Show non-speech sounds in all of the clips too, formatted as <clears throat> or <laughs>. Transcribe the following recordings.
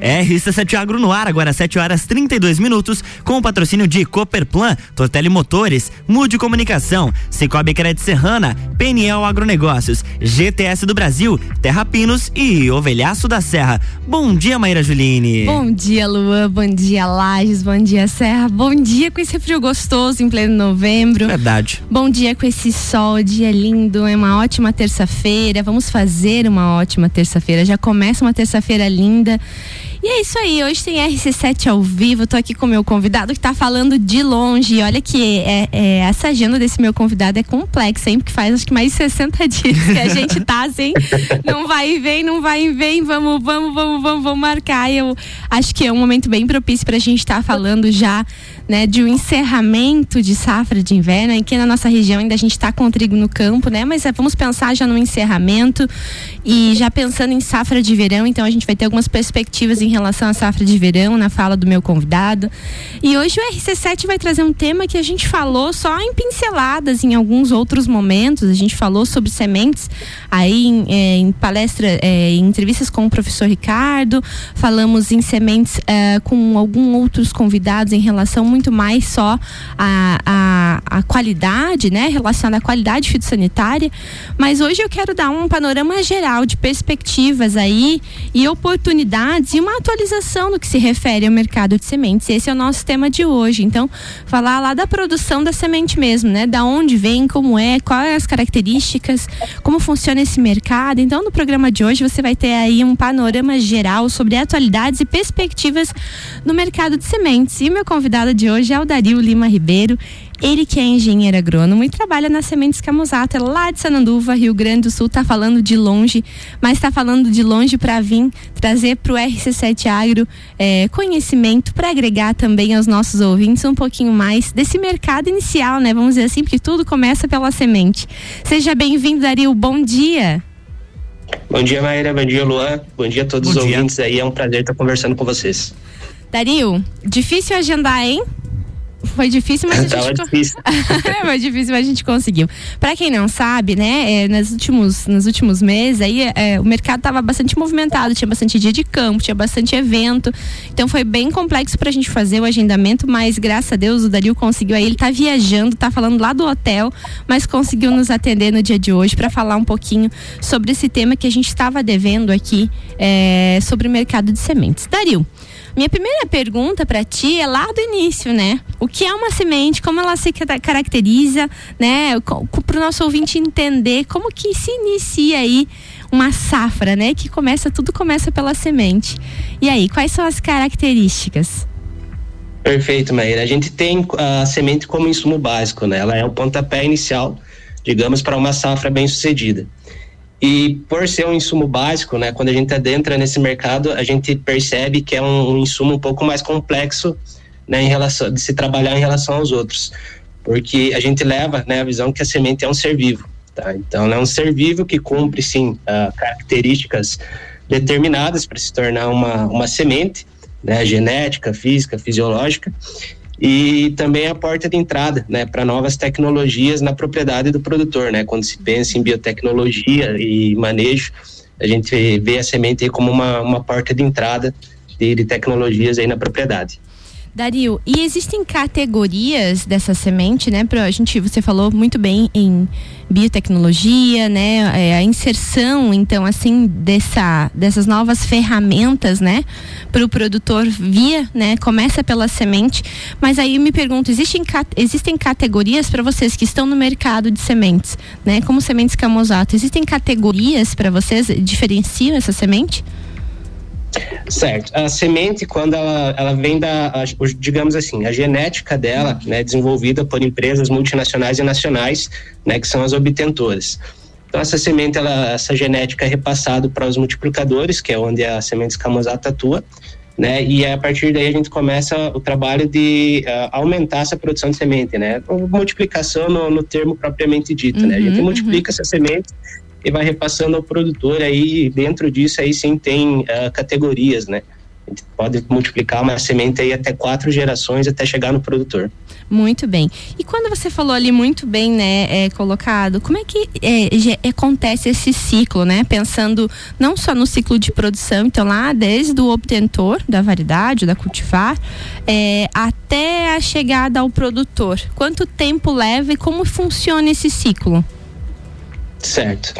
RC7 Agro no ar, agora 7 horas 32 minutos, com o patrocínio de Cooperplan, Tortelli Motores, Mude Comunicação, Cicobi Crédito Serrana, PNL Agronegócios, GTS do Brasil, Terra Pinos e Ovelhaço da Serra. Bom dia, Maíra Juline. Bom dia, Luan. Bom dia, Lages. Bom dia, Serra. Bom dia com esse frio gostoso em pleno novembro. Verdade. Bom dia com esse sol, dia lindo. É uma ótima terça-feira. Vamos fazer uma ótima terça-feira. Já começa uma terça-feira linda. E é isso aí, hoje tem RC7 ao vivo, tô aqui com o meu convidado que tá falando de longe. Olha que é, é, essa agenda desse meu convidado é complexa, hein? Porque faz acho que mais de 60 dias que a <laughs> gente tá assim, não vai e vem, não vai e vem, vamos, vamos, vamos, vamos, vamos marcar. Eu acho que é um momento bem propício pra gente estar tá falando já né, de um encerramento de safra de inverno. Aqui na nossa região ainda a gente está com o trigo no campo, né? Mas é, vamos pensar já no encerramento e já pensando em safra de verão. Então a gente vai ter algumas perspectivas em relação à safra de verão na fala do meu convidado. E hoje o RC7 vai trazer um tema que a gente falou só em pinceladas em alguns outros momentos. A gente falou sobre sementes aí em, é, em palestra, é, em entrevistas com o professor Ricardo. Falamos em sementes é, com alguns outros convidados em relação muito muito mais só a, a, a qualidade, né? Relacionada à qualidade fitossanitária. Mas hoje eu quero dar um panorama geral de perspectivas aí e oportunidades e uma atualização no que se refere ao mercado de sementes. Esse é o nosso tema de hoje. Então, falar lá da produção da semente mesmo, né? Da onde vem, como é, quais as características, como funciona esse mercado. Então, no programa de hoje você vai ter aí um panorama geral sobre atualidades e perspectivas no mercado de sementes. E meu convidado de hoje é o Dario Lima Ribeiro. Ele que é engenheiro agrônomo e trabalha na Sementes Camusata, lá de Sananduva, Rio Grande do Sul. Tá falando de longe, mas está falando de longe para vir trazer para o RC7 Agro é, conhecimento para agregar também aos nossos ouvintes um pouquinho mais desse mercado inicial, né? Vamos dizer assim, porque tudo começa pela semente. Seja bem-vindo, Dario. Bom dia. Bom dia, Maíra. Bom dia, Luan. Bom dia a todos Bom os dia. ouvintes aí. É um prazer estar conversando com vocês. Dario, difícil agendar, hein? Foi difícil, mas a gente difícil. <laughs> Foi difícil, mas a gente conseguiu. Para quem não sabe, né, é, nos últimos nos últimos meses aí é, o mercado estava bastante movimentado, tinha bastante dia de campo, tinha bastante evento. Então foi bem complexo para a gente fazer o agendamento, mas graças a Deus o Dario conseguiu aí, ele tá viajando, tá falando lá do hotel, mas conseguiu nos atender no dia de hoje para falar um pouquinho sobre esse tema que a gente estava devendo aqui é, sobre o mercado de sementes. Dario, minha primeira pergunta para ti é lá do início, né? O que é uma semente? Como ela se caracteriza, né? Para o nosso ouvinte entender como que se inicia aí uma safra, né? Que começa, tudo começa pela semente. E aí, quais são as características? Perfeito, Maíra. A gente tem a semente como insumo básico, né? Ela é o pontapé inicial, digamos, para uma safra bem sucedida. E por ser um insumo básico, né, quando a gente adentra nesse mercado, a gente percebe que é um, um insumo um pouco mais complexo né, em relação, de se trabalhar em relação aos outros. Porque a gente leva né, a visão que a semente é um ser vivo. Tá? Então, é um ser vivo que cumpre, sim, uh, características determinadas para se tornar uma, uma semente, né, genética, física, fisiológica, e também a porta de entrada né, para novas tecnologias na propriedade do produtor. Né? Quando se pensa em biotecnologia e manejo, a gente vê a semente como uma, uma porta de entrada de, de tecnologias aí na propriedade. Dario, e existem categorias dessa semente, né? Pra, gente, você falou muito bem em biotecnologia, né? É, a inserção, então, assim, dessa, dessas novas ferramentas, né? Para o produtor via, né? Começa pela semente, mas aí eu me pergunto, existem, existem categorias para vocês que estão no mercado de sementes, né? Como sementes camosato, existem categorias para vocês diferenciam essa semente? Certo. A semente, quando ela, ela vem da, digamos assim, a genética dela, né, desenvolvida por empresas multinacionais e nacionais, né, que são as obtentoras. Então, essa semente, ela, essa genética é repassada para os multiplicadores, que é onde a semente escamosata atua, né? E a partir daí a gente começa o trabalho de uh, aumentar essa produção de semente, né? Multiplicação no, no termo propriamente dito, uhum, né? A gente uhum, multiplica uhum. essa semente e vai repassando ao produtor aí dentro disso aí sim tem uh, categorias, né? Pode multiplicar uma semente aí até quatro gerações até chegar no produtor. Muito bem. E quando você falou ali muito bem, né, é, colocado, como é que é, acontece esse ciclo, né? Pensando não só no ciclo de produção, então lá desde o obtentor da variedade, da cultivar, é, até a chegada ao produtor. Quanto tempo leva e como funciona esse ciclo? Certo.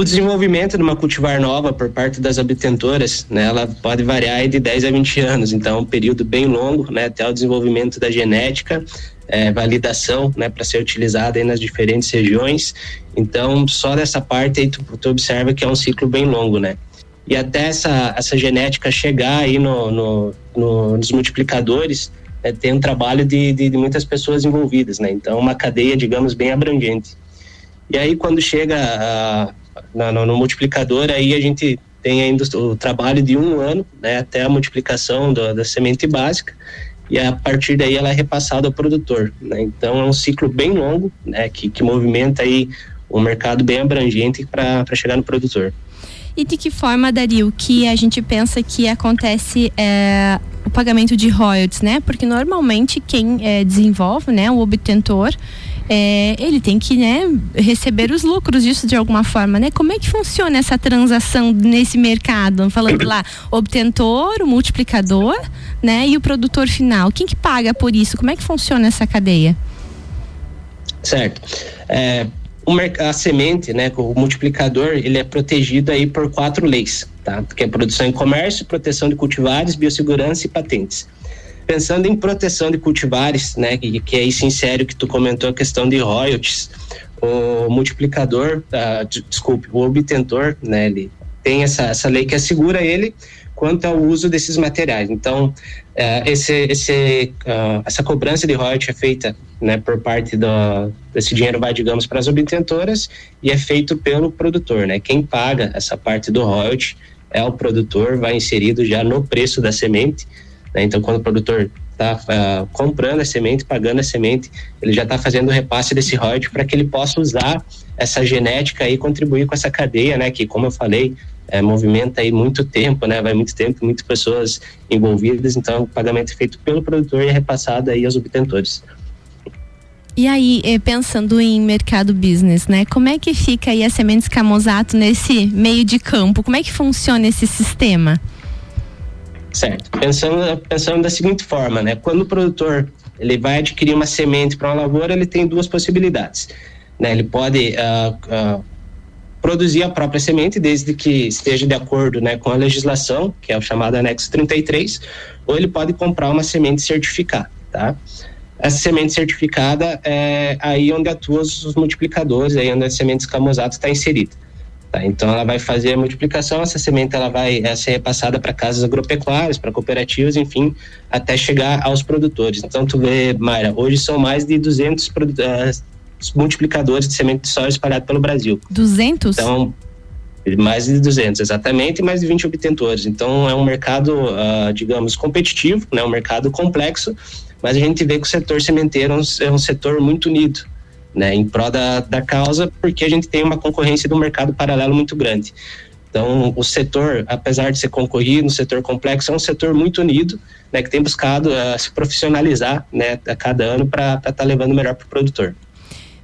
O desenvolvimento de uma cultivar nova por parte das obtentoras, né, ela pode variar de 10 a 20 anos, então é um período bem longo, né, até o desenvolvimento da genética, é, validação, né, para ser utilizada nas diferentes regiões. Então, só dessa parte aí tu, tu, observa que é um ciclo bem longo, né? E até essa, essa genética chegar aí no, no, no nos multiplicadores, né, tem um trabalho de, de, de muitas pessoas envolvidas, né? Então, uma cadeia, digamos, bem abrangente. E aí, quando chega a, no, no, multiplicador, aí a gente tem ainda o trabalho de um ano, né, até a multiplicação do, da semente básica, e a partir daí ela é repassada ao produtor. Né? Então é um ciclo bem longo, né, que, que movimenta aí um mercado bem abrangente para chegar no produtor. E de que forma, Dario, que a gente pensa que acontece é, o pagamento de royalties, né? Porque normalmente quem é, desenvolve, né, o obtentor, é, ele tem que né, receber os lucros disso de alguma forma, né? Como é que funciona essa transação nesse mercado? Falando lá, <clears throat> obtentor, o multiplicador, né? E o produtor final. Quem que paga por isso? Como é que funciona essa cadeia? Certo. É, a semente, né, o multiplicador, ele é protegido aí por quatro leis, tá? Que é produção e comércio, proteção de cultivares, biossegurança e patentes pensando em proteção de cultivares, né, que, que aí se insere o que tu comentou, a questão de royalties, o multiplicador, uh, desculpe, o obtentor, né, ele tem essa, essa lei que assegura ele quanto ao uso desses materiais. Então, uh, esse, esse, uh, essa cobrança de royalties é feita né, por parte do, desse dinheiro vai, digamos, para as obtentoras e é feito pelo produtor, né? Quem paga essa parte do royalty é o produtor, vai inserido já no preço da semente, né? Então, quando o produtor está uh, ah, comprando a semente, pagando a semente, ele já está fazendo o repasse desse royalty para que ele possa usar essa genética e contribuir com essa cadeia, né? Que, como eu falei, é, movimenta aí muito tempo, né? Vai muito tempo, muitas pessoas envolvidas, então o pagamento é feito pelo produtor e é repassado aí aos obtentores. E aí, eh, pensando em mercado business, né? Como é que fica aí a Sementes Camozato nesse meio de campo? Como é que funciona esse sistema? Certo. Pensando, pensando da seguinte forma, né? Quando o produtor ele vai adquirir uma semente para uma lavoura, ele tem duas possibilidades. Né? Ele pode uh, uh, produzir a própria semente, desde que esteja de acordo né, com a legislação, que é o chamado anexo 33, ou ele pode comprar uma semente certificada, tá? Essa semente certificada é aí onde atuam os multiplicadores, aí onde a semente escamosato está inserida. Tá? Então ela vai fazer a multiplicação, essa semente ela vai é, ser repassada para casas agropecuárias, para cooperativas, enfim, até chegar aos produtores. Então tu vê, Mayra, hoje são mais de 200 uh, eh, multiplicadores de semente de soja espalhados pelo Brasil. 200? Então, mais de 200, exatamente, e mais de 20 obtentores. Então é um mercado, uh, digamos, competitivo, né? um mercado complexo, mas a gente vê que o setor sementeiro é um, é um setor muito unido né, em prol da, da causa, porque a gente tem uma concorrência do mercado paralelo muito grande. Então, o setor, apesar de ser concorrido, um setor complexo, é um setor muito unido, né, que tem buscado uh, se profissionalizar né, a cada ano para estar tá levando melhor para o produtor.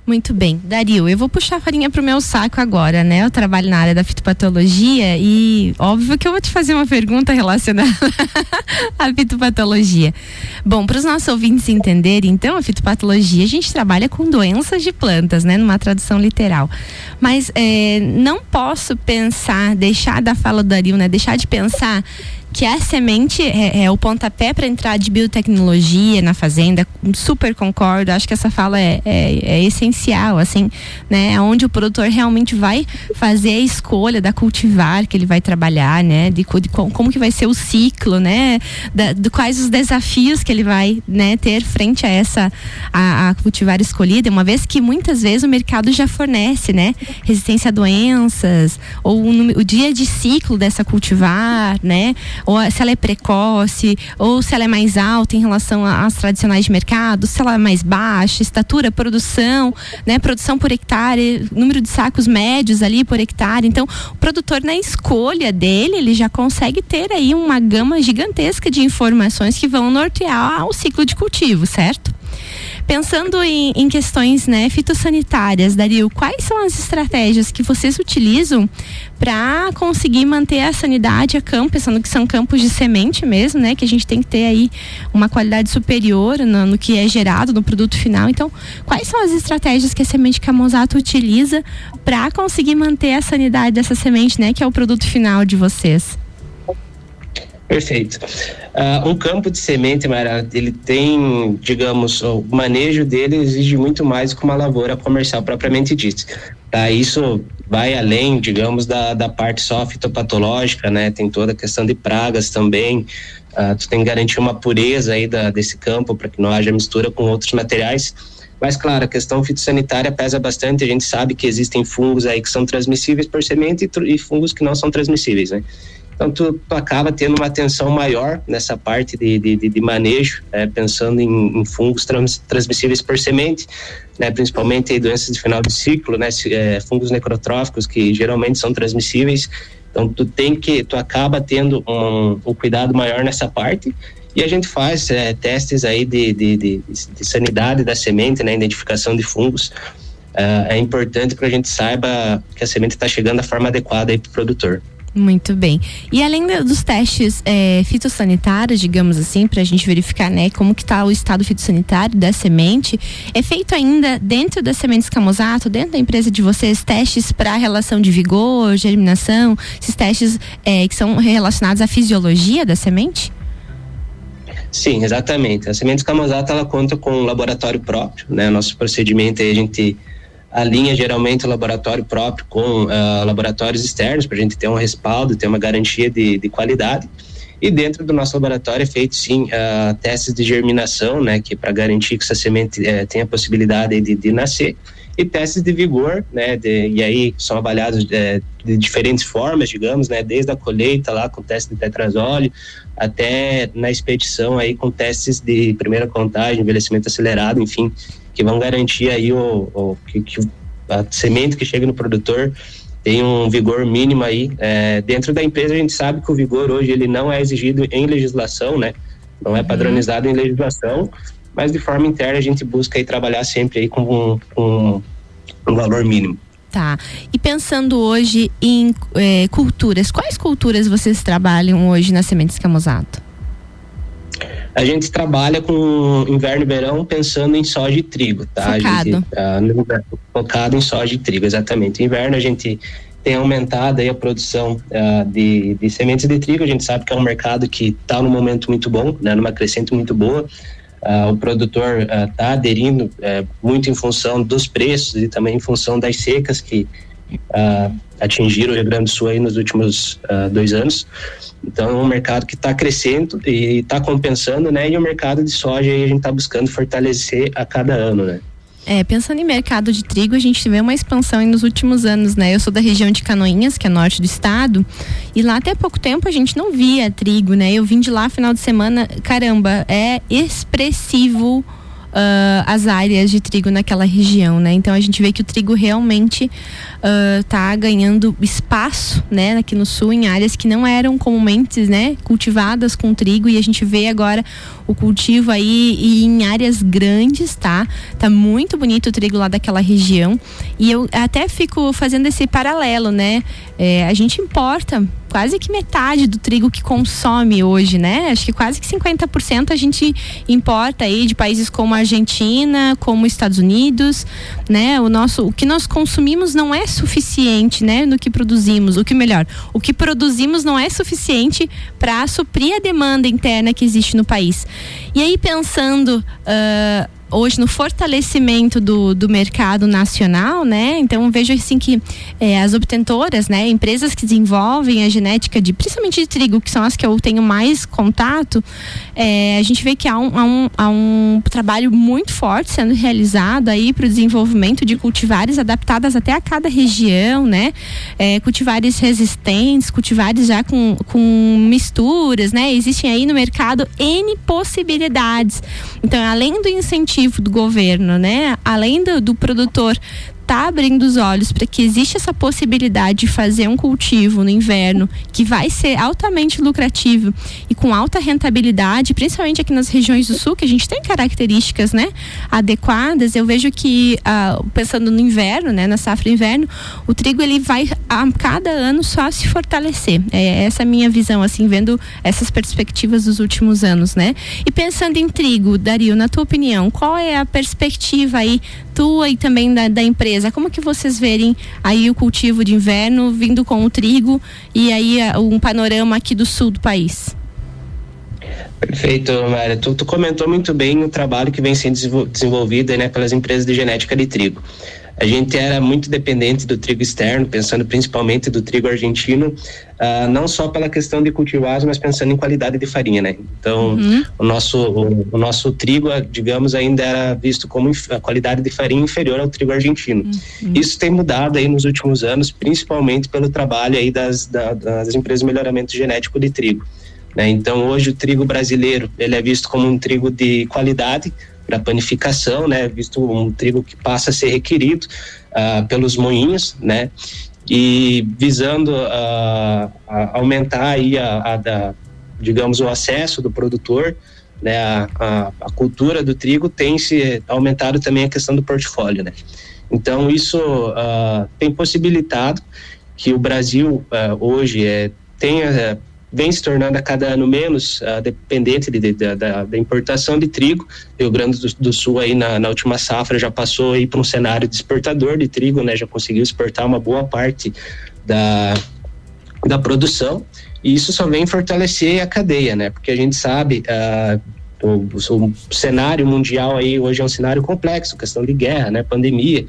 Muito bem. Dario, eu vou puxar a farinha pro meu saco agora, né? Eu trabalho na área da fitopatologia e óbvio que eu vou te fazer uma pergunta relacionada <laughs> à fitopatologia. Bom, para os nossos ouvintes entenderem, então, a fitopatologia, a gente trabalha com doenças de plantas, né? Numa tradução literal. Mas é, não posso pensar, deixar da fala do Dario, né? Deixar de pensar que a semente é, é o pontapé para entrar de biotecnologia na fazenda. Super concordo. Acho que essa fala é, é, é, essencial, assim, né? Onde o produtor realmente vai fazer a escolha da cultivar que ele vai trabalhar, né? De, de como que vai ser o ciclo, né? Da, de quais os desafios que ele vai, né? Ter frente a essa a, a cultivar escolhida, uma vez que muitas vezes o mercado já fornece, né? Resistência a doenças ou o, o dia de ciclo dessa cultivar, né? Ou se ela é precoce, ou se ela é mais alta em relação às tradicionais de mercado, se ela é mais baixa, estatura, produção, né? Produção por hectare, número de sacos médios ali por hectare. Então, o produtor na escolha dele, ele já consegue ter aí uma gama gigantesca de informações que vão nortear o ciclo de cultivo, certo? Pensando em, em, questões né, fitossanitárias, Dario, quais são as estratégias que vocês utilizam para conseguir manter a sanidade a campo, pensando que são campos de semente mesmo, né? Que a gente tem que ter aí uma qualidade superior no, no que é gerado no produto final. Então, quais são as estratégias que a semente Camosato utiliza para conseguir manter a sanidade dessa semente, né? Que é o produto final de vocês? Perfeito. Uh, um campo de semente, Mara, ele tem, digamos, o manejo dele exige muito mais que uma lavoura comercial propriamente dita. Tá? Isso vai além, digamos, da, da parte só fitopatológica, né? Tem toda a questão de pragas também. Uh, tu tem que garantir uma pureza aí da, desse campo para que não haja mistura com outros materiais. Mas, claro, a questão fitossanitária pesa bastante. A gente sabe que existem fungos aí que são transmissíveis por semente e, e fungos que não são transmissíveis, né? Então, tu, tu, acaba tendo uma atenção maior nessa parte de, de, de manejo, é, pensando em, em fungos trans, transmissíveis por semente, né, principalmente doenças de final de ciclo, né, é, fungos necrotróficos que geralmente são transmissíveis. Então, tu tem que, tu acaba tendo um, um cuidado maior nessa parte. E a gente faz é, testes aí de, de, de, de, sanidade da semente, né, identificação de fungos. Uh, é importante para a gente saiba que a semente está chegando da forma adequada aí para o produtor. Muito bem. E além dos testes é, fitossanitários, digamos assim, para a gente verificar, né, como que está o estado fitossanitário da semente, é feito ainda dentro das sementes Camosato, dentro da empresa de vocês, testes para relação de vigor, germinação, esses testes é, que são relacionados à fisiologia da semente? Sim, exatamente. A Sementes Camosato, ela conta com um laboratório próprio, né? Nosso procedimento aí, a gente alinha geralmente o laboratório próprio com uh, laboratórios externos para a gente ter um respaldo, ter uma garantia de, de qualidade. E dentro do nosso laboratório é feito sim uh, testes de germinação, né, que é para garantir que essa semente uh, tenha a possibilidade de, de, nascer, e testes de vigor, né, de, e aí são avaliados uh, de diferentes formas, digamos, né, desde a colheita lá com teste de tetrazóleo até na expedição aí com testes de primeira contagem, envelhecimento acelerado, enfim, que vão garantir aí o, o que, que, a semente que chega no produtor tem um vigor mínimo aí. É, dentro da empresa a gente sabe que o vigor hoje ele não é exigido em legislação, né? Não é uhum. padronizado em legislação, mas de forma interna a gente busca aí trabalhar sempre aí com, com um valor mínimo. Tá. E pensando hoje em é, culturas, quais culturas vocês trabalham hoje na Sementes Camosato? A gente trabalha com inverno e verão pensando em soja e trigo, tá? Focado. Gente, tá, focado em soja e trigo, exatamente. Inverno a gente tem aumentado aí a produção uh, de, de sementes de trigo. A gente sabe que é um mercado que está num momento muito bom, né? Numa crescente muito boa. Uh, o produtor está uh, aderindo uh, muito em função dos preços e também em função das secas que uh, atingiram o Rio Grande do Sul aí nos últimos dois anos. Então é um mercado que está crescendo e está compensando, né? E o mercado de soja aí a gente está buscando fortalecer a cada ano, né? É, pensando em mercado de trigo, a gente vê uma expansão nos últimos anos, né? Eu sou da região de Canoinhas, que é norte do estado, e lá até pouco tempo a gente não via trigo, né? Eu vim de lá final de semana, caramba, é expressivo uh, as áreas de trigo naquela região, né? Então a gente vê que o trigo realmente está uh, ganhando espaço, né, aqui no sul, em áreas que não eram comumente, né, cultivadas com trigo e a gente vê agora o cultivo aí e em áreas grandes, tá? Tá muito bonito o trigo lá daquela região e eu até fico fazendo esse paralelo, né? É, a gente importa quase que metade do trigo que consome hoje, né? Acho que quase que 50% a gente importa aí de países como a Argentina, como Estados Unidos, né? O nosso, o que nós consumimos não é suficiente, né? No que produzimos, o que melhor, o que produzimos não é suficiente para suprir a demanda interna que existe no país. E aí pensando uh, hoje no fortalecimento do, do mercado nacional, né? Então vejo assim que é, as obtentoras, né, empresas que desenvolvem a genética de principalmente de trigo, que são as que eu tenho mais contato, é, a gente vê que há um, há um, há um trabalho muito forte sendo realizado aí para o desenvolvimento de cultivares adaptadas até a cada região, né? É, cultivares resistentes, cultivares já com, com misturas, né? Existem aí no mercado N possibilidades. Então, além do incentivo do governo, né? Além do, do produtor está abrindo os olhos para que existe essa possibilidade de fazer um cultivo no inverno que vai ser altamente lucrativo e com alta rentabilidade, principalmente aqui nas regiões do sul, que a gente tem características né, adequadas, eu vejo que, uh, pensando no inverno, né, na safra inverno, o trigo ele vai a cada ano só se fortalecer. É essa a minha visão, assim, vendo essas perspectivas dos últimos anos, né? E pensando em trigo, Dario, na tua opinião, qual é a perspectiva aí tua e também da, da empresa? Como que vocês verem aí o cultivo de inverno vindo com o trigo e aí um panorama aqui do sul do país? Perfeito, Mária. Tu, tu, comentou muito bem o trabalho que vem sendo desenvolvido né, pelas empresas de genética de trigo. A gente era muito dependente do trigo externo, pensando principalmente do trigo argentino, uh, não só pela questão de cultivares, mas pensando em qualidade de farinha, né? Então, uhum. o nosso o, o, nosso trigo, digamos, ainda era visto como a qualidade de farinha inferior ao trigo argentino. Uhum. Isso tem mudado aí nos últimos anos, principalmente pelo trabalho aí das, da, das empresas de melhoramento genético de trigo. Né? Então, hoje o trigo brasileiro ele é visto como um trigo de qualidade para panificação, né? Visto um trigo que passa a ser requerido uh, pelos moinhos, né? E visando uh, aumentar aí a, a, digamos, o acesso do produtor, né? A, a, cultura do trigo tem se aumentado também a questão do portfólio, né? Então isso uh, tem possibilitado que o Brasil hoje é, tenha vem se tornando a cada ano menos uh, dependente de, de, de, da, da, importação de trigo. Rio Grande do, do Sul aí na, na, última safra já passou aí para um cenário de exportador de trigo, né? Já conseguiu exportar uma boa parte da, da produção e isso só vem fortalecer a cadeia, né? Porque a gente sabe uh, o, o, cenário mundial aí hoje é um cenário complexo, questão de guerra, né? Pandemia.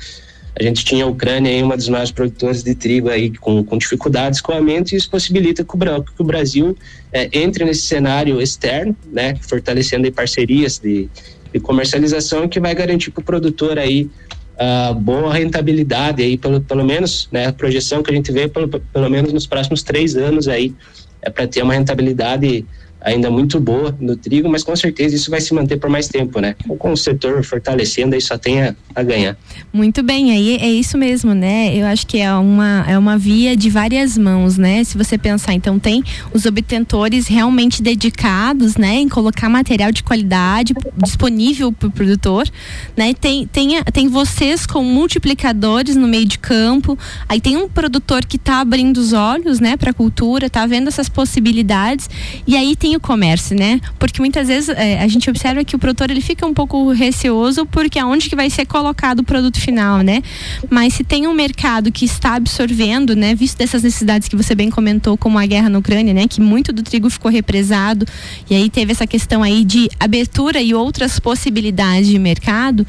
A gente tinha a Ucrânia aí, uma das maiores produtoras de trigo aí com, com dificuldades com aumento e isso possibilita que o, que o Brasil é, entre nesse cenário externo, né, fortalecendo parcerias de, de comercialização que vai garantir para o produtor aí uh, boa rentabilidade aí pelo, pelo menos, né, a projeção que a gente vê pelo, pelo menos nos próximos três anos aí é para ter uma rentabilidade ainda muito boa no trigo, mas com certeza isso vai se manter por mais tempo, né? Com o setor fortalecendo, aí só tem a, a, ganhar. Muito bem, aí é isso mesmo, né? Eu acho que é uma, é uma via de várias mãos, né? Se você pensar, então tem os obtentores realmente dedicados, né, em colocar material de qualidade disponível para o produtor, né? Tem, tem, tem vocês com multiplicadores no meio de campo, aí tem um produtor que está abrindo os olhos, né, para a cultura, está vendo essas possibilidades, e aí tem o comércio, né? Porque muitas vezes é, a gente observa que o produtor ele fica um pouco receoso porque aonde que vai ser colocado o produto final, né? Mas se tem um mercado que está absorvendo, né? Visto dessas necessidades que você bem comentou, como a guerra na Ucrânia, né? Que muito do trigo ficou represado e aí teve essa questão aí de abertura e outras possibilidades de mercado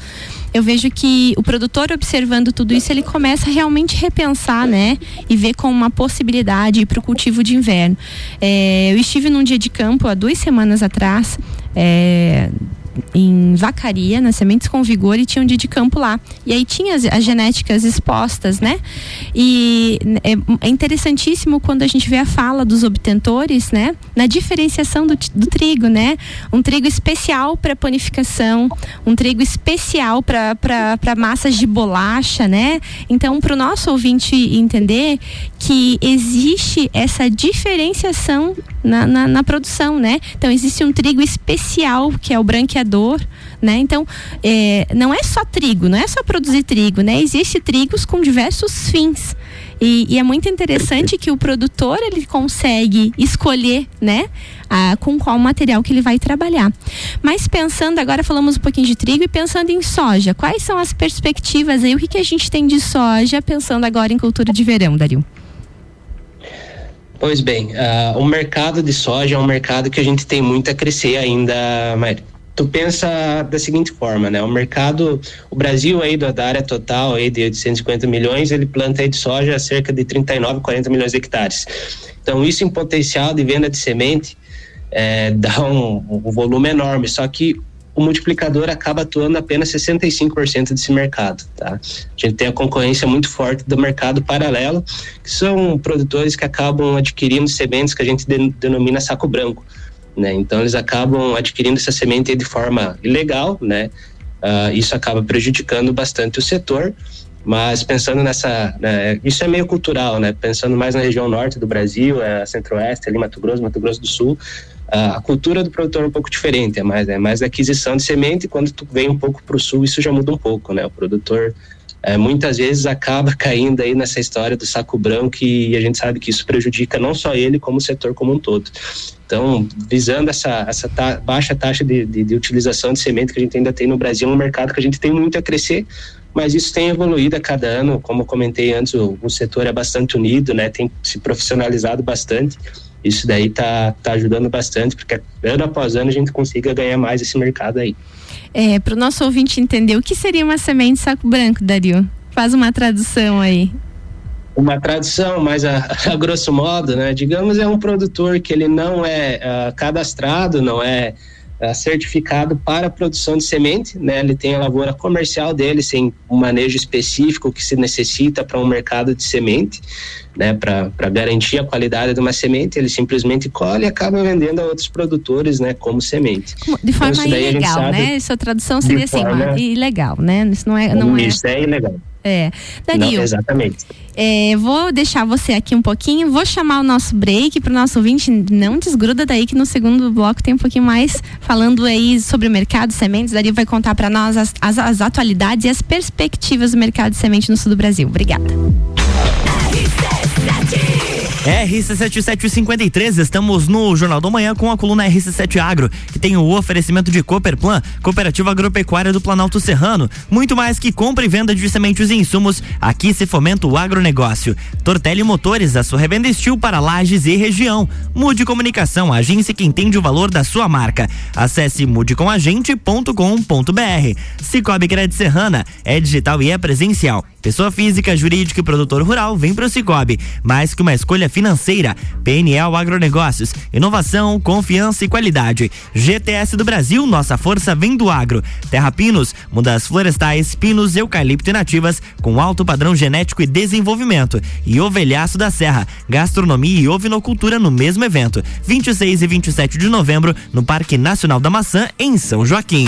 eu vejo que o produtor observando tudo isso, ele começa a realmente repensar, né? E ver como uma possibilidade para o cultivo de inverno. É, eu estive num dia de campo há duas semanas atrás. É, em Vacaria, nas Sementes com Vigor, e tinha um dia de campo lá. E aí tinha as, as genéticas expostas, né? E é, é, interessantíssimo quando a gente vê a fala dos obtentores, né? Na diferenciação do, do trigo, né? Um trigo especial para panificação, um trigo especial para massas de bolacha, né? Então, para o nosso ouvinte entender que existe essa diferenciação na, na, na, produção, né? Então existe um trigo especial que é o branqueador, né? Então é, não é só trigo, não é só produzir trigo, né? Existe trigos com diversos fins. E, e, é muito interessante que o produtor ele consegue escolher, né, a, com qual material que ele vai trabalhar. Mas pensando agora falamos um pouquinho de trigo e pensando em soja, quais são as perspectivas aí? O que, que a gente tem de soja pensando agora em cultura de verão, Dario? Pois bem, uh, o mercado de soja é um mercado que a gente tem muito a crescer ainda, Mário. tu pensa da seguinte forma, né? O mercado, o Brasil aí da área total aí de 850 milhões, ele planta aí de soja cerca de 39, 40 milhões de hectares. Então isso em potencial de venda de semente é, <laughs> dá um, um volume enorme, só que o multiplicador acaba atuando apenas 65% desse mercado. Tá? A gente tem a concorrência muito forte do mercado paralelo, que são produtores que acabam adquirindo sementes que a gente denomina saco branco. Né? Então eles acabam adquirindo essa semente de forma ilegal, né? Uh, isso acaba prejudicando bastante o setor. Mas pensando nessa, né, isso é meio cultural, né? Pensando mais na região norte do Brasil, é, centro-oeste, ali Mato Grosso, Mato Grosso do Sul, a cultura do produtor é um pouco diferente, é mais, é mais aquisição de semente. Quando tu vem um pouco para o sul, isso já muda um pouco, né? O produtor é, muitas vezes acaba <laughs> caindo aí nessa história do saco branco e a gente sabe que isso prejudica não só ele, como o setor como um todo. Então, visando essa, essa ta baixa taxa de, de, de, utilização de semente que a gente ainda tem no Brasil, é um mercado que a gente tem muito a crescer, mas isso tem evoluído a cada ano. Como eu comentei antes, o, o setor é bastante unido, né? tem se profissionalizado bastante. Isso daí tá, tá ajudando bastante, porque ano após ano a gente consiga ganhar mais esse mercado aí. É, para o nosso ouvinte entender, o que seria uma semente saco branco, Dario? Faz uma tradução aí. Uma tradução, mas a, a grosso modo, né? Digamos, é um produtor que ele não é uh, cadastrado, não é certificado para a produção de semente, né? Ele tem a lavoura comercial dele, sem um manejo específico que se necessita para um mercado de semente né, para garantir a qualidade de uma semente, ele simplesmente colhe e acaba vendendo a outros produtores, né, como semente. De forma então, ilegal, né? Sua tradução seria assim, forma... ilegal, né? Isso não é, não isso é, é ilegal. É. Dario, não, exatamente. É, vou deixar você aqui um pouquinho, vou chamar o nosso break para o nosso ouvinte. Não desgruda daí que no segundo bloco tem um pouquinho mais falando aí sobre o mercado de sementes. Dario vai contar para nós as, as, as atualidades e as perspectivas do mercado de semente no sul do Brasil. Obrigada. RC7753, estamos no Jornal da Manhã com a coluna RC7 Agro, que tem o oferecimento de Cooperplan, Cooperativa Agropecuária do Planalto Serrano. Muito mais que compra e venda de sementes e insumos, aqui se fomenta o agronegócio. Tortelli Motores, a sua revenda estil para lajes e região. Mude Comunicação, a agência que entende o valor da sua marca. Acesse mudecomagente.com.br. Cicobi Crédito Serrana, é digital e é presencial. Pessoa física, jurídica e produtor rural vem para o Cicobi. Mais que uma escolha financeira. PNL Agronegócios. Inovação, confiança e qualidade. GTS do Brasil, nossa força vem do agro. Terra Pinos, mudas florestais, pinos, eucalipto e nativas com alto padrão genético e desenvolvimento. E Ovelhaço da Serra, gastronomia e ovinocultura no mesmo evento. 26 e 27 de novembro no Parque Nacional da Maçã, em São Joaquim.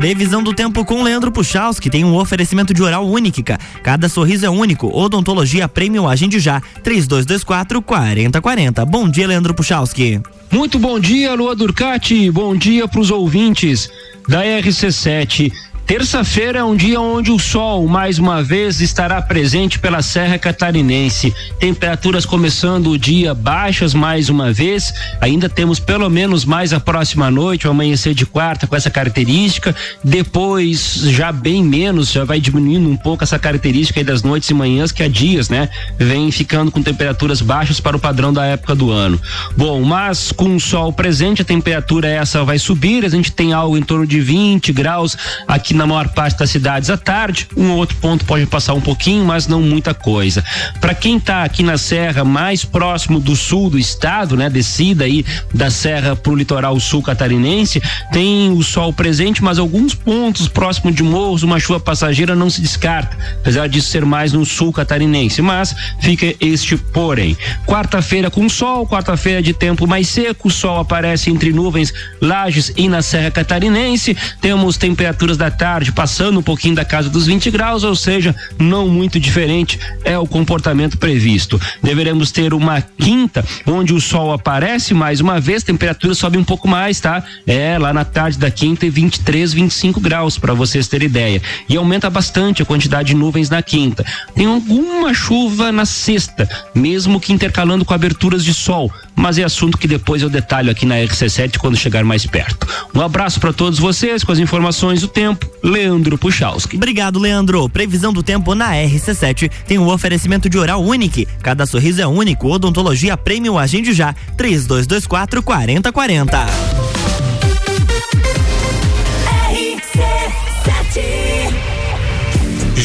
Previsão do tempo com Leandro Puchaus, que tem um oferecimento de oral única. Cada sorriso é único. Odontologia Premium Agende Já. 3224 4040. Bom dia, Leandro Puchalski. Muito bom dia, Lua Durcati. Bom dia para os ouvintes da RC7. Terça-feira é um dia onde o sol, mais uma vez, estará presente pela Serra Catarinense. Temperaturas começando o dia baixas mais uma vez. Ainda temos pelo menos mais a próxima noite, o amanhecer de quarta com essa característica. Depois, já bem menos, já vai diminuindo um pouco essa característica aí das noites e manhãs, que há dias, né? Vem ficando com temperaturas baixas para o padrão da época do ano. Bom, mas com o sol presente, a temperatura essa vai subir. A gente tem algo em torno de 20 graus aqui na maior parte das cidades à tarde. Um ou outro ponto pode passar um pouquinho, mas não muita coisa. Para quem está aqui na Serra, mais próximo do sul do estado, né, descida aí da Serra para o litoral sul catarinense, tem o sol presente, mas alguns pontos próximos de morros, uma chuva passageira não se descarta, apesar disso ser mais no sul catarinense. Mas fica este porém. Quarta-feira com sol, quarta-feira de tempo mais seco, o sol aparece entre nuvens, lajes e na Serra Catarinense. Temos temperaturas da tarde passando um pouquinho da casa dos 20 graus, ou seja, não muito diferente é o comportamento previsto. Deveremos ter uma quinta onde o sol aparece mais uma vez, temperatura sobe um pouco mais, tá? É lá na tarde da quinta e 23, 25 graus, para vocês terem ideia. E aumenta bastante a quantidade de nuvens na quinta. Tem alguma chuva na sexta, mesmo que intercalando com aberturas de sol, mas é assunto que depois eu detalho aqui na RC7 quando chegar mais perto. Um abraço para todos vocês com as informações do tempo. Leandro Puchalski. Obrigado, Leandro. Previsão do tempo na RC7 tem um oferecimento de oral único. Cada sorriso é único. Odontologia Premium Agende já. 3224 4040.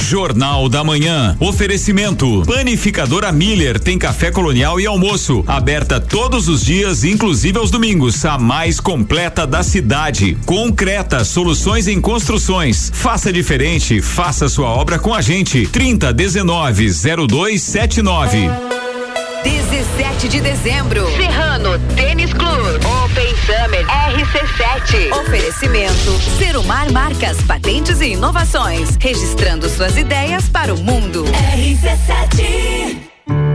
Jornal da Manhã. Oferecimento. Panificadora Miller tem café colonial e almoço. Aberta todos os dias, inclusive aos domingos. A mais completa da cidade. Concreta, soluções em construções. Faça diferente, faça sua obra com a gente. 30 19 0279. 17 de dezembro. Serrano Tênis Club. Open Summer RC7. Oferecimento. Serumar Marcas, Patentes e Inovações. Registrando suas ideias para o mundo. RC7.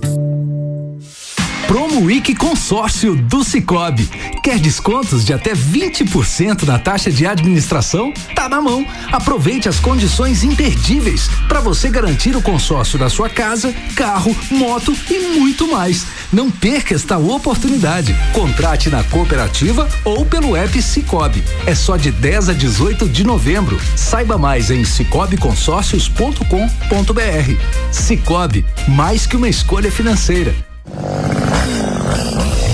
Promo Week Consórcio do Cicobi. Quer descontos de até 20% na taxa de administração? Tá na mão. Aproveite as condições imperdíveis para você garantir o consórcio da sua casa, carro, moto e muito mais. Não perca esta oportunidade. Contrate na cooperativa ou pelo app Cicobi. É só de 10 a 18 de novembro. Saiba mais em cicobiconsórcios.com.br. Cicobi, mais que uma escolha financeira. Chegou a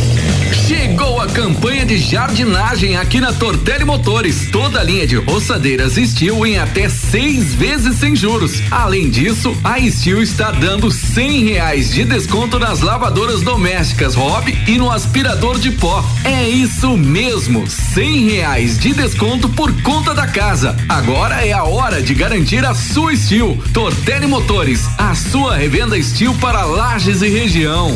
campanha de jardinagem aqui na Tortelli Motores. Toda a linha de roçadeiras Steel em até seis vezes sem juros. Além disso, a Steel está dando cem reais de desconto nas lavadoras domésticas Hobby e no aspirador de pó. É isso mesmo, cem reais de desconto por conta da casa. Agora é a hora de garantir a sua Steel. Tortelli Motores, a sua revenda Steel para lajes e região.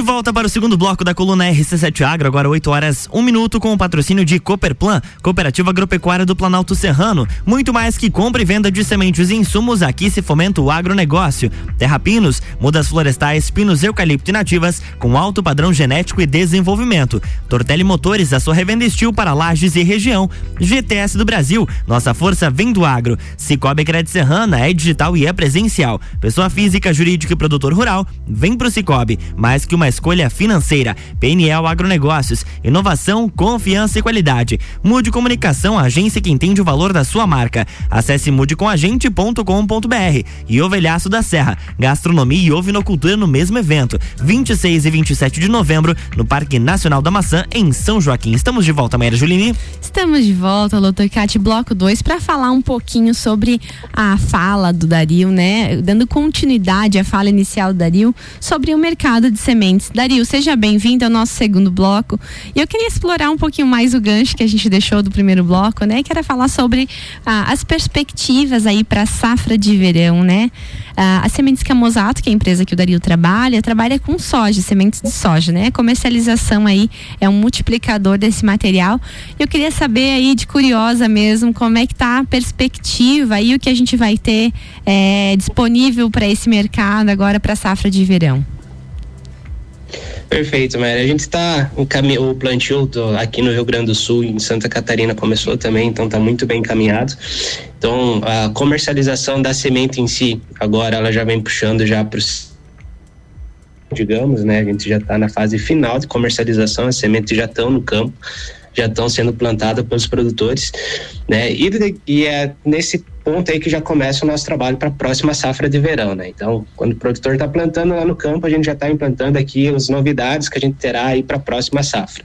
Volta para o segundo bloco da coluna RC7 Agro, agora 8 horas, 1 minuto, com o patrocínio de Cooperplan, Cooperativa Agropecuária do Planalto Serrano. Muito mais que compra e venda de sementes e insumos, aqui se fomenta o agronegócio. Terra Pinos, mudas florestais, pinos eucalipto e nativas, com alto padrão genético e desenvolvimento. Tortelli Motores, a sua revenda estil para lajes e região. GTS do Brasil, nossa força vem do agro. Cicobi Crédito Serrana é digital e é presencial. Pessoa física, jurídica e produtor rural, vem pro Cicobi. Mais que que uma escolha financeira. PNL Agronegócios, inovação, confiança e qualidade. Mude Comunicação, agência que entende o valor da sua marca. Acesse mudecomagente.com.br e Ovelhaço da Serra, gastronomia e ovinocultura no mesmo evento, 26 e 27 de novembro, no Parque Nacional da Maçã, em São Joaquim. Estamos de volta, Maíra Julini. Estamos de volta, Doutor Cate, bloco 2, para falar um pouquinho sobre a fala do Dario, né? Dando continuidade à fala inicial do Dario sobre o mercado de sementes Sementes. Dario, seja bem-vindo ao nosso segundo bloco. E eu queria explorar um pouquinho mais o gancho que a gente deixou do primeiro bloco, né? Que era falar sobre ah, as perspectivas aí para a safra de verão, né? Ah, a Sementes Camosato, que é a empresa que o Dario trabalha, trabalha com soja, sementes de soja, né? Comercialização aí é um multiplicador desse material. Eu queria saber aí, de curiosa mesmo, como é que tá a perspectiva e o que a gente vai ter é, disponível para esse mercado agora para a safra de verão. Perfeito, Maria. A gente está o plantio do, aqui no Rio Grande do Sul, em Santa Catarina começou também, então está muito bem encaminhado. Então a comercialização da semente em si, agora ela já vem puxando já para digamos, né? A gente já está na fase final de comercialização, as sementes já estão no campo já estão sendo plantadas pelos produtores, né? E, e é nesse ponto aí que já começa o nosso trabalho para a próxima safra de verão, né? Então, quando o produtor está plantando lá no campo, a gente já está implantando aqui as novidades que a gente terá aí para a próxima safra.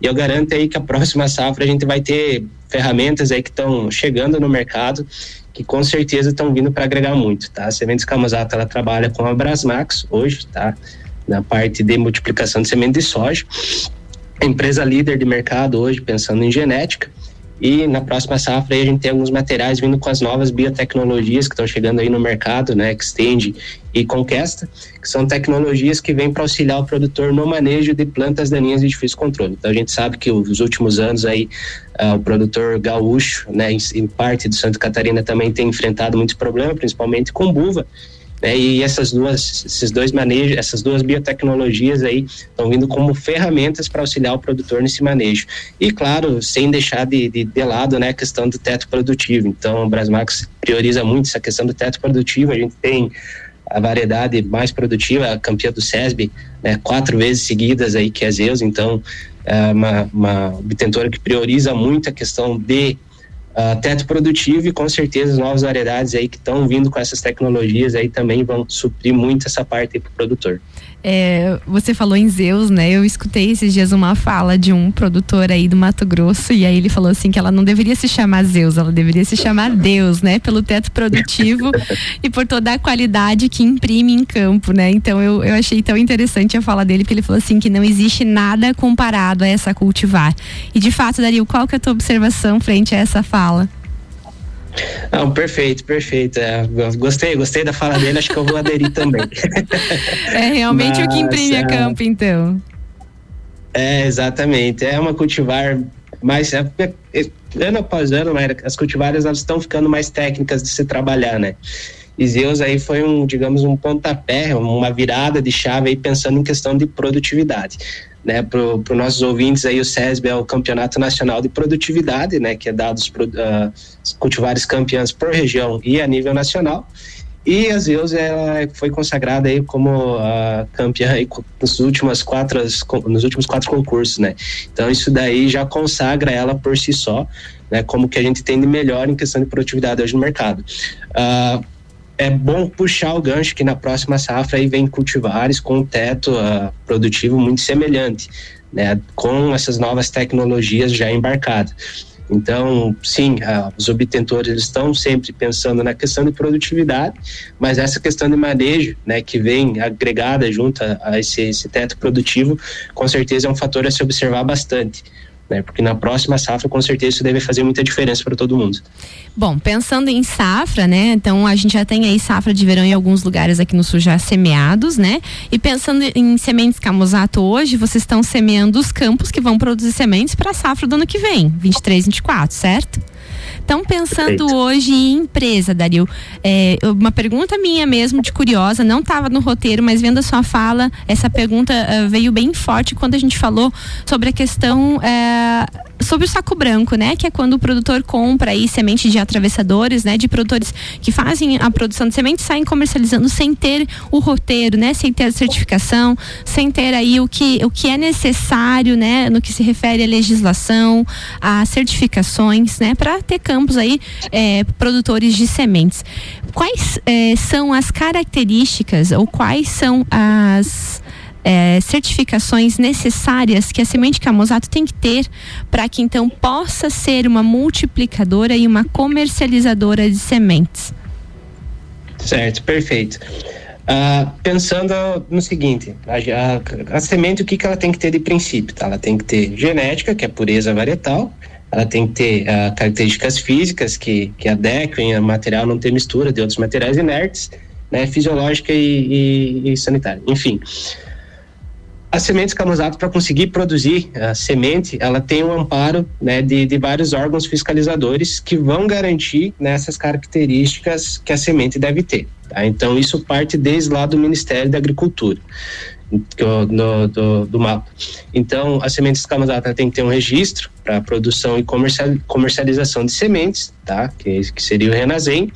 E eu garanto aí que a próxima safra a gente vai ter ferramentas aí que estão chegando no mercado que com certeza estão vindo para agregar muito, tá? A Sementes Camusato, ela trabalha com a Brasmax hoje, tá? Na parte de multiplicação de semente de soja empresa líder de mercado hoje, pensando em genética. E na próxima safra aí a gente tem alguns materiais vindo com as novas biotecnologias que estão chegando aí no mercado, né? Extend e Conquesta, que são tecnologias que vêm para auxiliar o produtor no manejo de plantas daninhas de difícil controle. Então a gente sabe que os últimos anos aí uh, o produtor gaúcho, né, em, em parte de Santa Catarina também tem enfrentado muitos problemas, principalmente com buva. Né? E essas duas, esses dois manejos, essas duas biotecnologias aí estão vindo como ferramentas para auxiliar o produtor nesse manejo. E claro, sem deixar de, de, de lado né, a questão do teto produtivo. Então, o Brasmax prioriza muito essa questão do teto produtivo. A gente tem a variedade mais produtiva, a campeã do SESB, né, quatro vezes seguidas aí que é Zeus, então é uma, uma obtentora que prioriza muito a questão de uh, teto produtivo e com certeza as novas variedades aí que estão vindo com essas tecnologias aí também vão suprir muito essa parte para o produtor. É, você falou em Zeus, né? Eu escutei esses dias uma fala de um produtor aí do Mato Grosso e aí ele falou assim que ela não deveria se chamar Zeus, ela deveria se chamar Deus, né? Pelo teto produtivo <laughs> e por toda a qualidade que imprime em campo, né? Então eu, eu achei tão interessante a fala dele porque ele falou assim que não existe nada comparado a essa cultivar. E de fato, Dario, qual que é a tua observação frente a essa fala? Não, perfeito, perfeito. É, gostei, gostei da fala dele, acho que eu vou aderir também. <laughs> É realmente Mas, o que imprime a campo, então. É, exatamente. É uma cultivar mais. É, é, ano após ano, as cultivares elas estão ficando mais técnicas de se trabalhar, né? E Zeus aí foi um, digamos, um pontapé, uma virada de chave aí pensando em questão de produtividade né, para os nossos ouvintes aí o SESB é o Campeonato Nacional de Produtividade, né, que é dado os uh, cultivares campeãs por região e a nível nacional. E a Zeus ela foi consagrada aí como a campeã aí nos últimos quatro nos últimos quatro concursos, né? Então isso daí já consagra ela por si só, né? Como que a gente tem de melhor em questão de produtividade hoje no mercado. Uh, é bom puxar o gancho que na próxima safra aí vem cultivares com um teto uh, produtivo muito semelhante, né, com essas novas tecnologias já embarcadas. Então, sim, uh, os obtentores estão sempre pensando na questão de produtividade, mas essa questão de manejo, né, que vem agregada junto a, a esse, esse teto produtivo, com certeza é um fator a se observar bastante né? Porque na próxima safra, com certeza, isso deve fazer muita diferença para todo mundo. Bom, pensando em safra, né? Então a gente já tem aí safra de verão em alguns lugares aqui no sul já semeados, né? E pensando em sementes camosato hoje, vocês estão semeando os campos que vão produzir sementes para a safra do ano que vem, 23, 24, certo? Então, pensando Perfeito. hoje em empresa, Dario, é, uma pergunta minha mesmo, de curiosa, não estava no roteiro, mas vendo a sua fala, essa pergunta uh, veio bem forte quando a gente falou sobre a questão. Uh, sobre o saco branco, né? Que é quando o produtor compra aí semente de atravessadores, né? De produtores que fazem a produção de sementes saem comercializando sem ter o roteiro, né? Sem ter a certificação, sem ter aí o que, o que é necessário, né? No que se refere à legislação, a certificações, né? Para ter campos aí é, produtores de sementes. Quais é, são as características ou quais são as é, certificações necessárias que a semente camosato tem que ter para que então possa ser uma multiplicadora e uma comercializadora de sementes? Certo, perfeito. Uh, pensando no seguinte, a, a, a, semente, o que, que ela tem que ter de princípio? Tá? Ela tem que ter genética, que é pureza varietal, ela tem que ter uh, características físicas que, que adequem o material não ter mistura de outros materiais inertes, né, fisiológica e, e, e sanitária. Enfim, a semente escamosato, para conseguir produzir a semente, ela tem um amparo né, de, de vários órgãos fiscalizadores que vão garantir nessas características que a semente deve ter. Tá? Então, isso parte desde lá do Ministério da Agricultura. Do, do, do, mapa. Então, a semente escamosata tem que ter um registro para produção e comercial, comercialização de sementes, tá? Que, que seria o Renazem.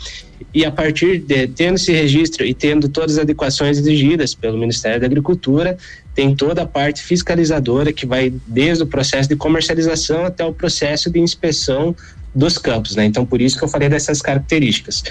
E a partir de tendo esse registro e tendo todas as adequações exigidas pelo Ministério da Agricultura, tem toda a parte fiscalizadora que vai desde o processo de comercialização até o processo de inspeção dos campos, né? Então, por isso que eu falei dessas características.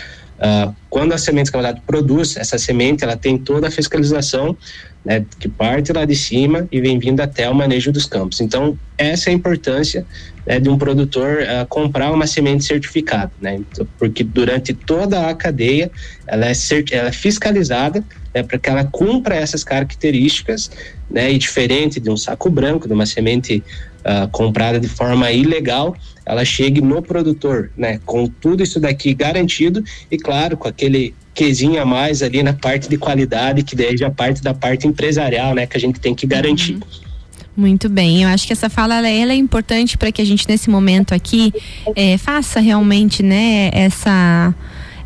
Uh, quando a semente escalada produz, essa semente ela tem toda a fiscalização né, que parte lá de cima e vem vindo até o manejo dos campos. Então, essa é a importância né, de um produtor uh, comprar uma semente certificada, né? Então, porque durante toda a cadeia ela é, ela é fiscalizada né, para que ela cumpra essas características, né, e diferente de um saco branco, de uma semente uh, comprada de forma ilegal, ela chegue no produtor, né, com tudo isso daqui garantido e claro, com aquele quesinho a mais ali na parte de qualidade, que daí já parte da parte empresarial, né, que a gente tem que garantir. Uhum. Muito bem, eu acho que essa fala ela, ela é importante para que a gente nesse momento aqui é, faça realmente, né, essa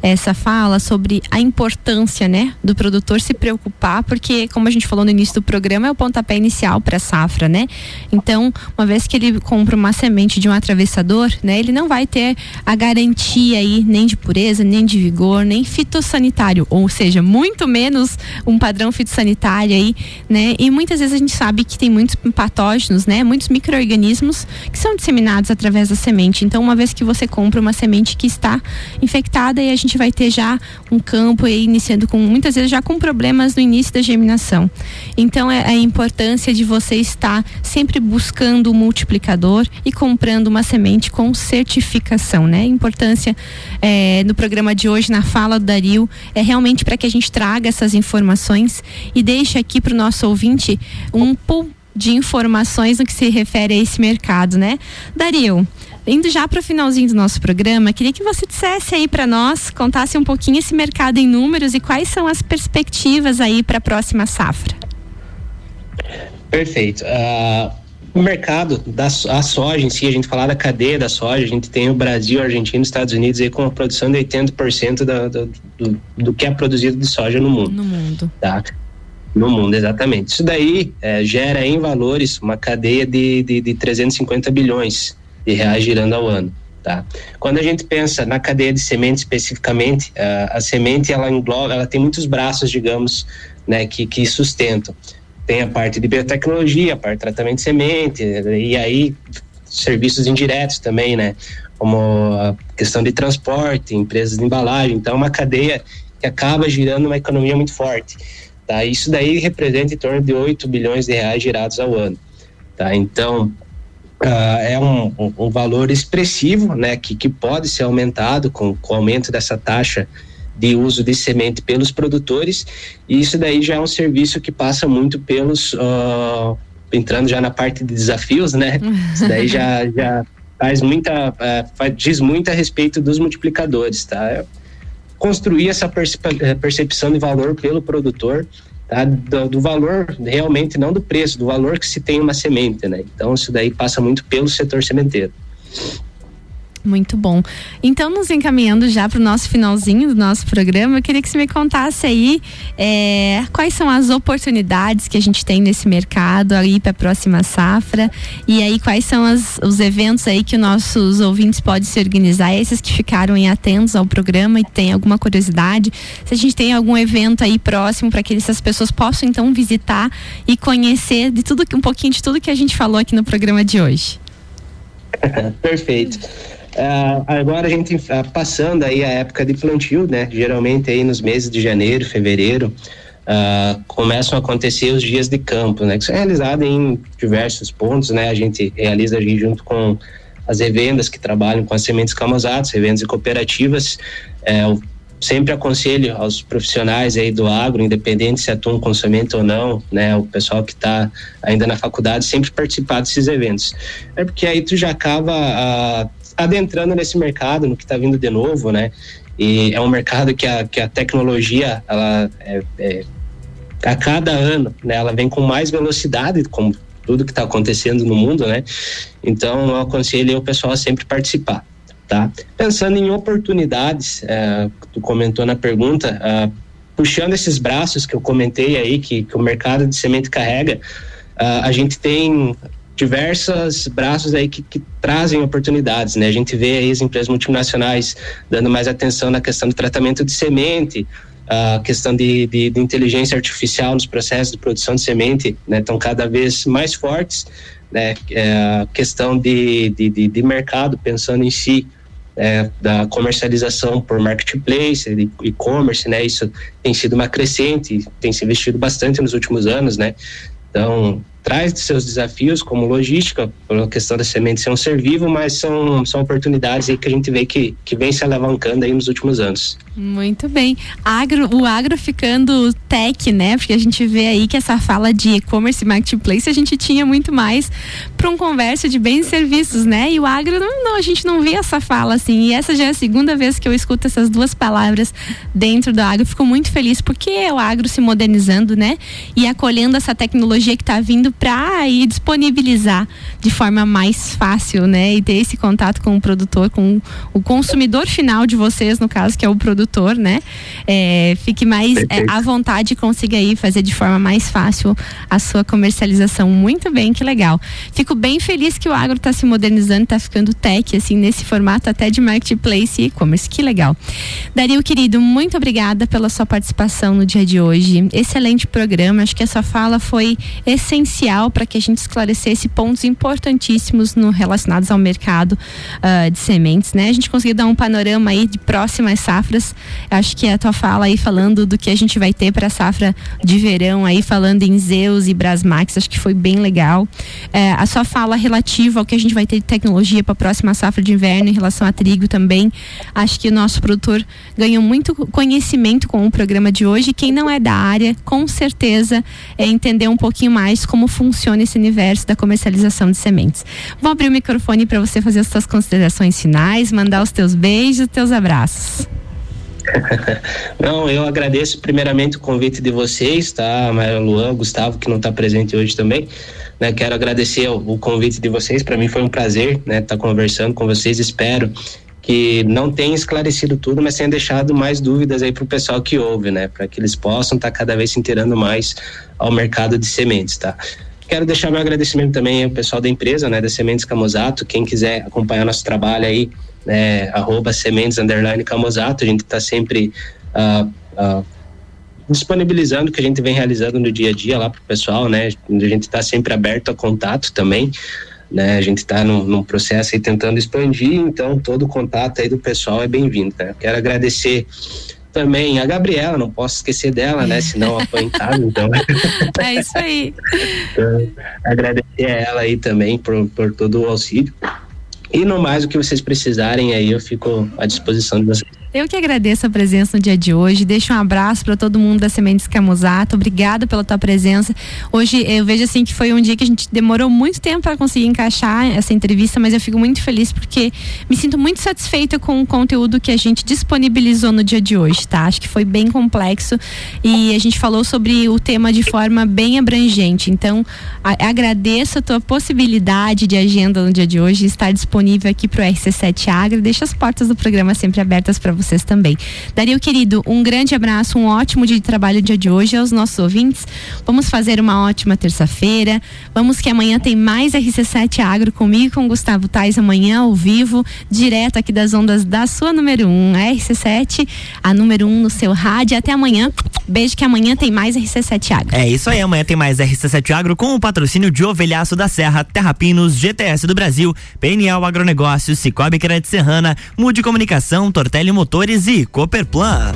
essa fala sobre a importância, né, do produtor se preocupar, porque como a gente falou no início do programa, é o pontapé inicial para a safra, né? Então, uma vez que ele compra uma semente de um atravessador, né, ele não vai ter a garantia aí nem de pureza, nem de vigor, nem fitossanitário, ou seja, muito menos um padrão fitossanitário aí, né? E muitas vezes a gente sabe que tem muitos patógenos, né, muitos microorganismos que são disseminados através da semente. Então, uma vez que você compra uma semente que está infectada e a gente gente vai ter já um campo aí iniciando com muitas vezes já com problemas no início da germinação. Então é a importância de você estar sempre buscando o multiplicador e comprando uma semente com certificação, né? A importância é, no programa de hoje na fala do Dario é realmente para que a gente traga essas informações e deixe aqui para o nosso ouvinte um pouco de informações no que se refere a esse mercado, né? Dario, Indo já para o finalzinho do nosso programa, queria que você dissesse aí para nós, contasse um pouquinho esse mercado em números e quais são as perspectivas aí para a próxima safra. Perfeito. Uh, o mercado da a soja em si, a gente falar da cadeia da soja, a gente tem o Brasil, a Argentina e os Estados Unidos aí com a produção de 80% da, do, do, do que é produzido de soja no mundo. No mundo. Tá? No mundo, exatamente. Isso daí é, gera em valores uma cadeia de, de, de 350 bilhões de reais girando ao ano. Tá? Quando a gente pensa na cadeia de semente especificamente, a, a semente ela engloba, ela tem muitos braços, digamos, né, que, que sustentam. Tem a parte de biotecnologia, a parte de tratamento de semente, e aí serviços indiretos também, né? Como a questão de transporte, empresas de embalagem. Então, é uma cadeia que acaba girando uma economia muito forte. Tá? Isso daí representa em torno de 8 bilhões de reais girados ao ano. Tá? Então, Uh, é um, um, um, valor expressivo, né, que, que pode ser aumentado com, com o aumento dessa taxa de uso de semente pelos produtores, e isso daí já é um serviço que passa muito pelos, uh, entrando já na parte de desafios, né? Isso daí já, <laughs> já faz muita, uh, faz, diz muito a respeito dos multiplicadores, tá? Construir essa percepção de valor pelo produtor, tá? Do, do, valor realmente, não do preço, do valor que se tem uma semente, né? Então isso daí passa muito pelo setor sementeiro. Muito bom. Então, nos encaminhando já para o nosso finalzinho do nosso programa, eu queria que você me contasse aí é, quais são as oportunidades que a gente tem nesse mercado aí para a próxima safra e aí quais são as, os eventos aí que os nossos ouvintes podem se organizar, esses que ficaram em atentos ao programa e tem alguma curiosidade, se a gente tem algum evento aí próximo para que essas pessoas possam então visitar e conhecer de tudo um pouquinho de tudo que a gente falou aqui no programa de hoje. <laughs> Perfeito. Uh, agora a gente uh, passando aí a época de plantio, né? Geralmente aí nos meses de janeiro, fevereiro, uh, começam a acontecer os dias de campo, né? Que são realizados em diversos pontos, né? A gente realiza ali junto com as revendas que trabalham com as sementes camosadas, revendas e cooperativas. É, eu sempre aconselho aos profissionais aí do agro, independente se atuam com semente ou não, né? O pessoal que está ainda na faculdade, sempre participar desses eventos. É porque aí tu já acaba adentrando nesse mercado, no que está vindo de novo, né? E é um mercado que a, que a tecnologia, ela é, é, a cada ano, né, ela vem com mais velocidade, como tudo que está acontecendo no mundo, né? Então, eu aconselho o pessoal a sempre participar, tá? Pensando em oportunidades, é, tu comentou na pergunta, é, puxando esses braços que eu comentei aí, que, que o mercado de semente carrega, é, a gente tem diversos braços aí que, que, trazem oportunidades, né? A gente vê aí as empresas multinacionais dando mais atenção na questão do tratamento de semente, a questão de, de, de inteligência artificial nos processos de produção de semente, né? Estão cada vez mais fortes, né? É, questão de, de, de, mercado, pensando em si, é, da comercialização por marketplace, e-commerce, né? Isso tem sido uma crescente, tem se investido bastante nos últimos anos, né? Então, traz seus desafios como logística, pela questão da semente ser um ser vivo, mas são, são oportunidades aí que a gente vê que, que vem se alavancando aí nos últimos anos. Muito bem. Agro, o agro ficando tech, né? Porque a gente vê aí que essa fala de e-commerce e marketplace a gente tinha muito mais para um conversa de bens e serviços, né? E o agro, não, não, a gente não vê essa fala assim. E essa já é a segunda vez que eu escuto essas duas palavras dentro do agro. Fico muito feliz porque é o agro se modernizando, né? E acolhendo essa tecnologia que está vindo para ir disponibilizar de forma mais fácil, né? E ter esse contato com o produtor, com o consumidor final de vocês, no caso, que é o produtor, né? É, fique mais é, à vontade e consiga aí fazer de forma mais fácil a sua comercialização. Muito bem, que legal. Fico bem feliz que o agro está se modernizando, está ficando tech, assim, nesse formato até de marketplace e e-commerce. Que legal. Dario, querido, muito obrigada pela sua participação no dia de hoje. Excelente programa. Acho que a sua fala foi essencial essencial para que a gente esclarecesse pontos importantíssimos no, relacionados ao mercado uh, de sementes, né? A gente conseguiu dar um panorama aí de próximas safras. Acho que a tua fala aí falando do que a gente vai ter para a safra de verão aí falando em Zeus e Brasmax, acho que foi bem legal. É, a sua fala relativa ao que a gente vai ter de tecnologia para a próxima safra de inverno em relação a trigo também. Acho que o nosso produtor ganhou muito conhecimento com o programa de hoje. Quem não é da área, com certeza é entender um pouquinho mais como funciona esse universo da comercialização de sementes. Vou abrir o microfone para você fazer as suas considerações finais, mandar os teus beijos, os teus abraços. <laughs> Não, eu agradeço primeiramente o convite de vocês, tá? Maria Luan, Gustavo, que não está presente hoje também. Né? Quero agradecer o, o convite de vocês. Para mim foi um prazer, né? Estar tá conversando com vocês. Espero que não tenha esclarecido tudo, mas tenha deixado mais dúvidas aí para o pessoal que ouve, né? Para que eles possam estar tá cada vez se inteirando mais ao mercado de sementes, tá? Quero deixar meu agradecimento também ao pessoal da empresa, né, da Sementes Camozato. Quem quiser acompanhar nosso trabalho aí, né, arroba Sementes Underline Camozato, a gente está sempre uh, uh, disponibilizando o que a gente vem realizando no dia a dia lá para o pessoal, né? A gente está sempre aberto a contato também. Né, a gente está num, num, processo aí tentando expandir, então todo o contato aí do pessoal é bem-vindo. Né? Quero agradecer também a Gabriela, não posso esquecer dela, né? <laughs> Senão em casa, então. É isso aí. Então, agradecer a ela aí também por, por todo o auxílio. E no mais o que vocês precisarem aí, eu fico à disposição de vocês. Eu que agradeço a presença no dia de hoje. Deixo um abraço para todo mundo da Sementes Camusato. Obrigada pela tua presença. Hoje eu vejo assim que foi um dia que a gente demorou muito tempo para conseguir encaixar essa entrevista, mas eu fico muito feliz porque me sinto muito satisfeita com o conteúdo que a gente disponibilizou no dia de hoje, tá? Acho que foi bem complexo e a gente falou sobre o tema de forma bem abrangente. Então, a, agradeço a tua possibilidade de agenda no dia de hoje estar disponível aqui para o RC7 Agro. Deixa as portas do programa sempre abertas para vocês também. Dario querido, um grande abraço, um ótimo dia de trabalho dia de hoje aos nossos ouvintes. Vamos fazer uma ótima terça-feira. Vamos que amanhã tem mais RC7 Agro comigo com Gustavo Tais amanhã ao vivo, direto aqui das ondas da sua número 1, um, RC7, a número 1 um no seu rádio. Até amanhã. Beijo que amanhã tem mais RC7 Agro. É isso aí, amanhã tem mais RC7 Agro com o patrocínio de Ovelhaço da Serra, Terra Pinos, GTS do Brasil, PNL Agronegócios, Cicobi Crédito Serrana, Mude Comunicação, Tortelli Motores e Cooperplan.